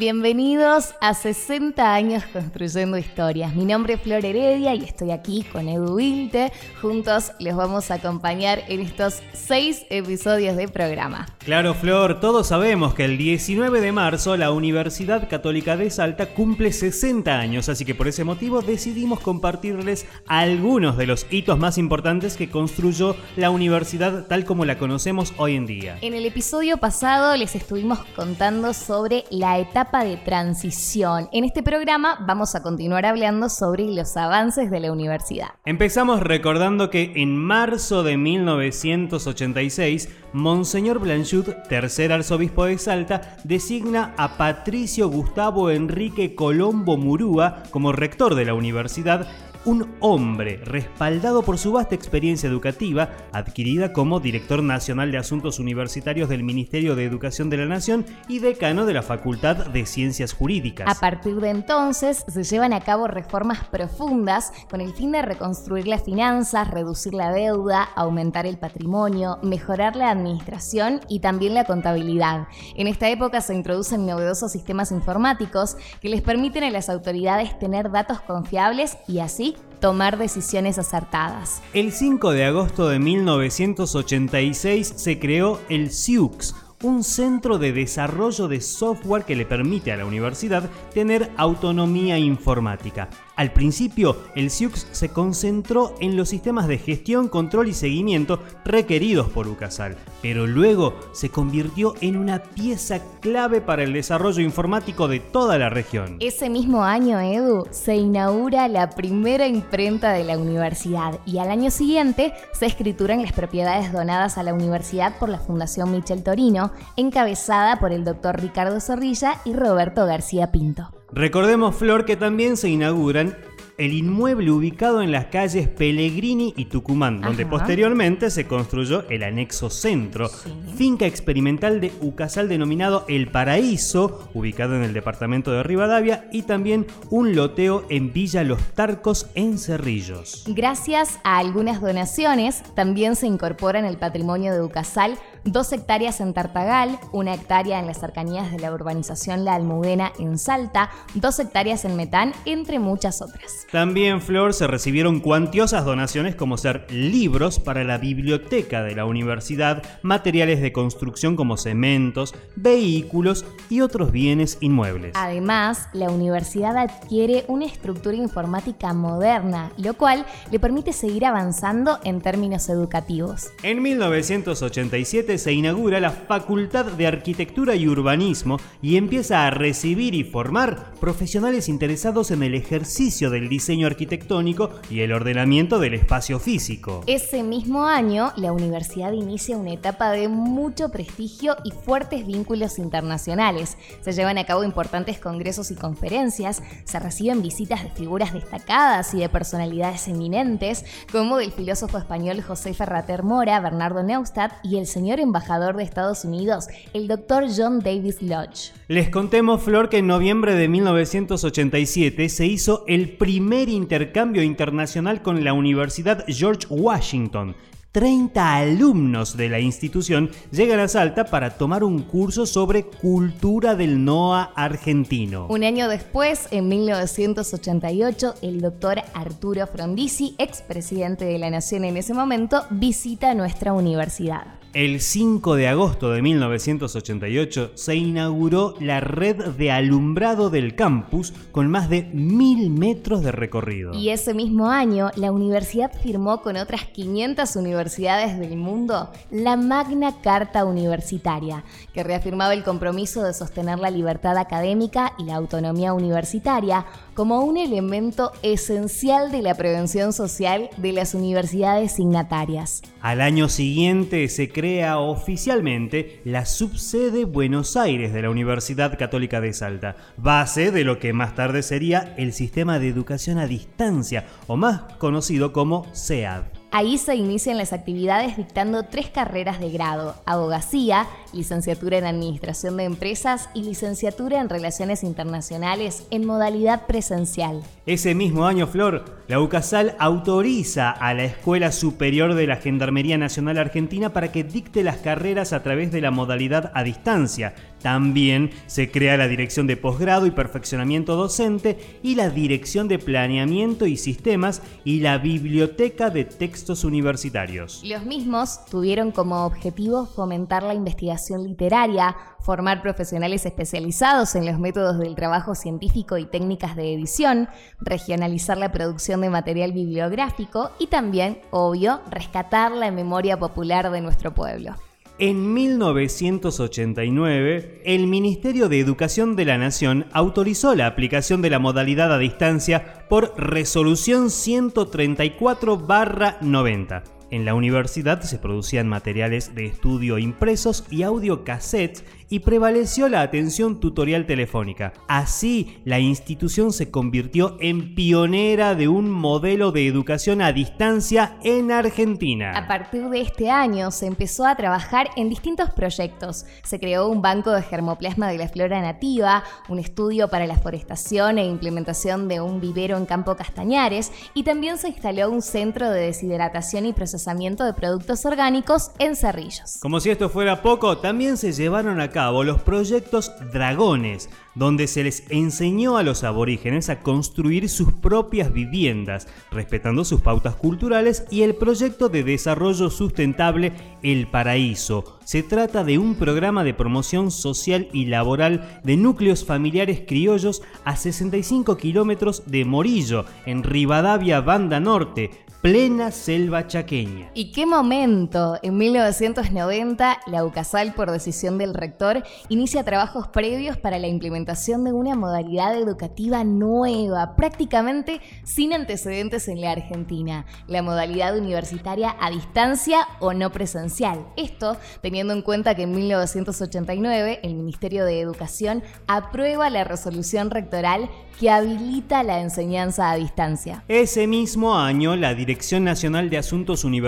Bienvenidos a 60 años construyendo historias. Mi nombre es Flor Heredia y estoy aquí con Edu Wilte. Juntos les vamos a acompañar en estos seis episodios de programa. Claro, Flor, todos sabemos que el 19 de marzo la Universidad Católica de Salta cumple 60 años, así que por ese motivo decidimos compartirles algunos de los hitos más importantes que construyó la universidad tal como la conocemos hoy en día. En el episodio pasado les estuvimos contando sobre la etapa de transición. En este programa vamos a continuar hablando sobre los avances de la universidad. Empezamos recordando que en marzo de 1986, Monseñor Blanchud, tercer arzobispo de Salta, designa a Patricio Gustavo Enrique Colombo Murúa como rector de la universidad un hombre respaldado por su vasta experiencia educativa, adquirida como director nacional de Asuntos Universitarios del Ministerio de Educación de la Nación y decano de la Facultad de Ciencias Jurídicas. A partir de entonces se llevan a cabo reformas profundas con el fin de reconstruir las finanzas, reducir la deuda, aumentar el patrimonio, mejorar la administración y también la contabilidad. En esta época se introducen novedosos sistemas informáticos que les permiten a las autoridades tener datos confiables y así tomar decisiones acertadas. El 5 de agosto de 1986 se creó el SIUX, un centro de desarrollo de software que le permite a la universidad tener autonomía informática. Al principio, el SIUX se concentró en los sistemas de gestión, control y seguimiento requeridos por UCASAL, pero luego se convirtió en una pieza clave para el desarrollo informático de toda la región. Ese mismo año, Edu, se inaugura la primera imprenta de la universidad y al año siguiente se escrituran las propiedades donadas a la universidad por la Fundación Michel Torino, encabezada por el doctor Ricardo Zorrilla y Roberto García Pinto. Recordemos, Flor, que también se inauguran el inmueble ubicado en las calles Pellegrini y Tucumán, donde posteriormente se construyó el anexo centro, finca experimental de Ucasal denominado El Paraíso, ubicado en el departamento de Rivadavia, y también un loteo en Villa Los Tarcos en Cerrillos. Gracias a algunas donaciones, también se incorpora en el patrimonio de Ucasal dos hectáreas en Tartagal, una hectárea en las cercanías de la urbanización La Almudena en Salta, dos hectáreas en Metán, entre muchas otras. También, Flor, se recibieron cuantiosas donaciones como ser libros para la biblioteca de la universidad, materiales de construcción como cementos, vehículos y otros bienes inmuebles. Además, la universidad adquiere una estructura informática moderna, lo cual le permite seguir avanzando en términos educativos. En 1987, se inaugura la Facultad de Arquitectura y Urbanismo y empieza a recibir y formar profesionales interesados en el ejercicio del diseño arquitectónico y el ordenamiento del espacio físico. Ese mismo año, la universidad inicia una etapa de mucho prestigio y fuertes vínculos internacionales. Se llevan a cabo importantes congresos y conferencias, se reciben visitas de figuras destacadas y de personalidades eminentes, como del filósofo español José Ferrater Mora, Bernardo Neustadt y el señor embajador de Estados Unidos, el doctor John Davis Lodge. Les contemos, Flor, que en noviembre de 1987 se hizo el primer intercambio internacional con la Universidad George Washington. 30 alumnos de la institución llegan a Salta para tomar un curso sobre cultura del NOA argentino. Un año después, en 1988, el doctor Arturo Frondizi, expresidente de la Nación en ese momento, visita nuestra universidad. El 5 de agosto de 1988 se inauguró la red de alumbrado del campus con más de mil metros de recorrido. Y ese mismo año, la universidad firmó con otras 500 universidades del mundo la Magna Carta Universitaria, que reafirmaba el compromiso de sostener la libertad académica y la autonomía universitaria como un elemento esencial de la prevención social de las universidades signatarias. Al año siguiente se crea oficialmente la subsede Buenos Aires de la Universidad Católica de Salta, base de lo que más tarde sería el sistema de educación a distancia, o más conocido como SEAD. Ahí se inician las actividades dictando tres carreras de grado, abogacía, licenciatura en Administración de Empresas y licenciatura en Relaciones Internacionales en modalidad presencial. Ese mismo año, Flor, la UCASAL autoriza a la Escuela Superior de la Gendarmería Nacional Argentina para que dicte las carreras a través de la modalidad a distancia, También se crea la Dirección de Posgrado y Perfeccionamiento Docente y la Dirección de Planeamiento y Sistemas y la Biblioteca de Textos Universitarios. Los mismos tuvieron como objetivo fomentar la investigación literaria, formar profesionales especializados en los métodos del trabajo científico y técnicas de edición, regionalizar la producción de material bibliográfico y también, obvio, rescatar la memoria popular de nuestro pueblo. En 1989, el Ministerio de Educación de la Nación autorizó la aplicación de la modalidad a distancia por resolución 134-90. En la universidad se producían materiales de estudio impresos y audiocassettes y prevaleció la atención tutorial telefónica. Así, la institución se convirtió en pionera de un modelo de educación a distancia en Argentina. A partir de este año se empezó a trabajar en distintos proyectos. Se creó un banco de germoplasma de la flora nativa, un estudio para la forestación e implementación de un vivero en Campo Castañares y también se instaló un centro de deshidratación y de productos orgánicos en Cerrillos. Como si esto fuera poco, también se llevaron a cabo los proyectos Dragones, donde se les enseñó a los aborígenes a construir sus propias viviendas, respetando sus pautas culturales, y el proyecto de desarrollo sustentable El Paraíso. Se trata de un programa de promoción social y laboral de núcleos familiares criollos a 65 kilómetros de Morillo, en Rivadavia, Banda Norte, plena selva chaqueña. ¿Y qué momento? En 1990, la UCASAL, por decisión del rector, inicia trabajos previos para la implementación de una modalidad educativa nueva, prácticamente sin antecedentes en la Argentina, la modalidad universitaria a distancia o no presencial. Esto teniendo en cuenta que en 1989 el Ministerio de Educación aprueba la resolución rectoral que habilita la enseñanza a distancia. Ese mismo año, la Dirección Nacional de Asuntos Universitarios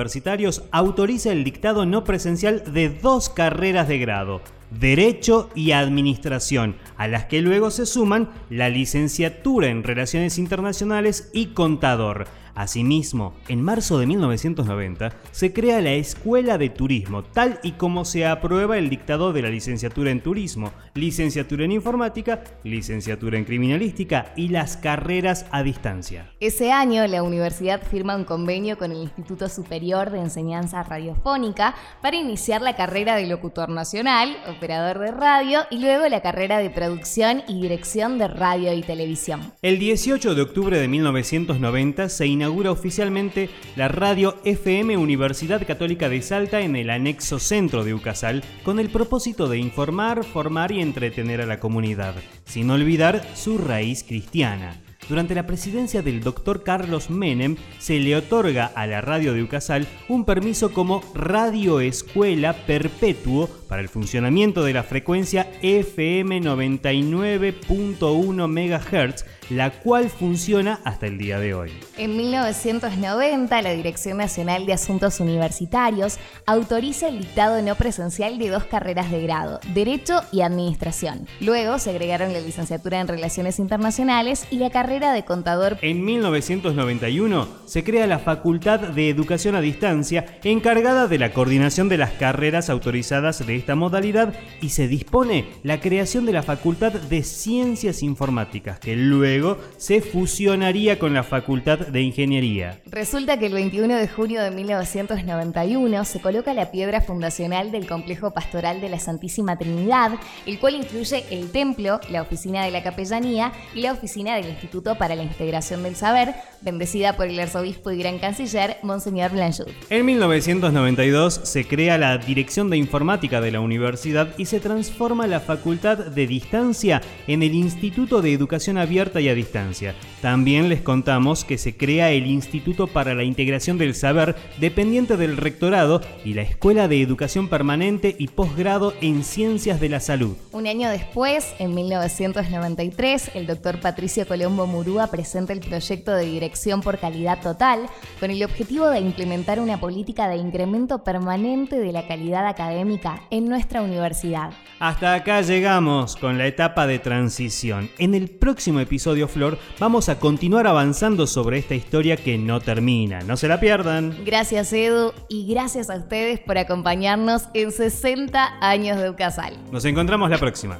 autoriza el dictado no presencial de dos carreras de grado, Derecho y Administración, a las que luego se suman la licenciatura en Relaciones Internacionales y Contador. Asimismo, en marzo de 1990 se crea la Escuela de Turismo, tal y como se aprueba el dictado de la licenciatura en Turismo, licenciatura en Informática, licenciatura en Criminalística y las carreras a distancia. Ese año la universidad firma un convenio con el Instituto Superior de Enseñanza Radiofónica para iniciar la carrera de locutor nacional, operador de radio y luego la carrera de producción y dirección de radio y televisión. El 18 de octubre de 1990 se inaugura oficialmente la radio FM Universidad Católica de Salta en el anexo centro de Ucasal con el propósito de informar, formar y entretener a la comunidad, sin olvidar su raíz cristiana. Durante la presidencia del doctor Carlos Menem se le otorga a la radio de Ucasal un permiso como radioescuela perpetuo para el funcionamiento de la frecuencia FM 99.1 MHz la cual funciona hasta el día de hoy. En 1990, la Dirección Nacional de Asuntos Universitarios autoriza el dictado no presencial de dos carreras de grado, Derecho y Administración. Luego se agregaron la licenciatura en Relaciones Internacionales y la carrera de contador. En 1991 se crea la Facultad de Educación a Distancia, encargada de la coordinación de las carreras autorizadas de esta modalidad y se dispone la creación de la Facultad de Ciencias Informáticas, que luego se fusionaría con la Facultad de Ingeniería. Resulta que el 21 de junio de 1991 se coloca la piedra fundacional del complejo pastoral de la Santísima Trinidad, el cual incluye el templo, la oficina de la capellanía y la oficina del Instituto para la Integración del Saber, bendecida por el arzobispo y gran canciller Monseñor Blanchot. En 1992 se crea la Dirección de Informática de la universidad y se transforma la Facultad de Distancia en el Instituto de Educación Abierta y a Distancia. También les contamos que se crea el Instituto para la Integración del Saber, dependiente del Rectorado, y la Escuela de Educación Permanente y Posgrado en Ciencias de la Salud. Un año después, en 1993, el doctor Patricio Colombo Murúa presenta el proyecto de dirección por calidad total, con el objetivo de implementar una política de incremento permanente de la calidad académica en en nuestra universidad. Hasta acá llegamos con la etapa de transición. En el próximo episodio, Flor, vamos a continuar avanzando sobre esta historia que no termina. No se la pierdan. Gracias, Edu, y gracias a ustedes por acompañarnos en 60 años de UCASAL. Nos encontramos la próxima.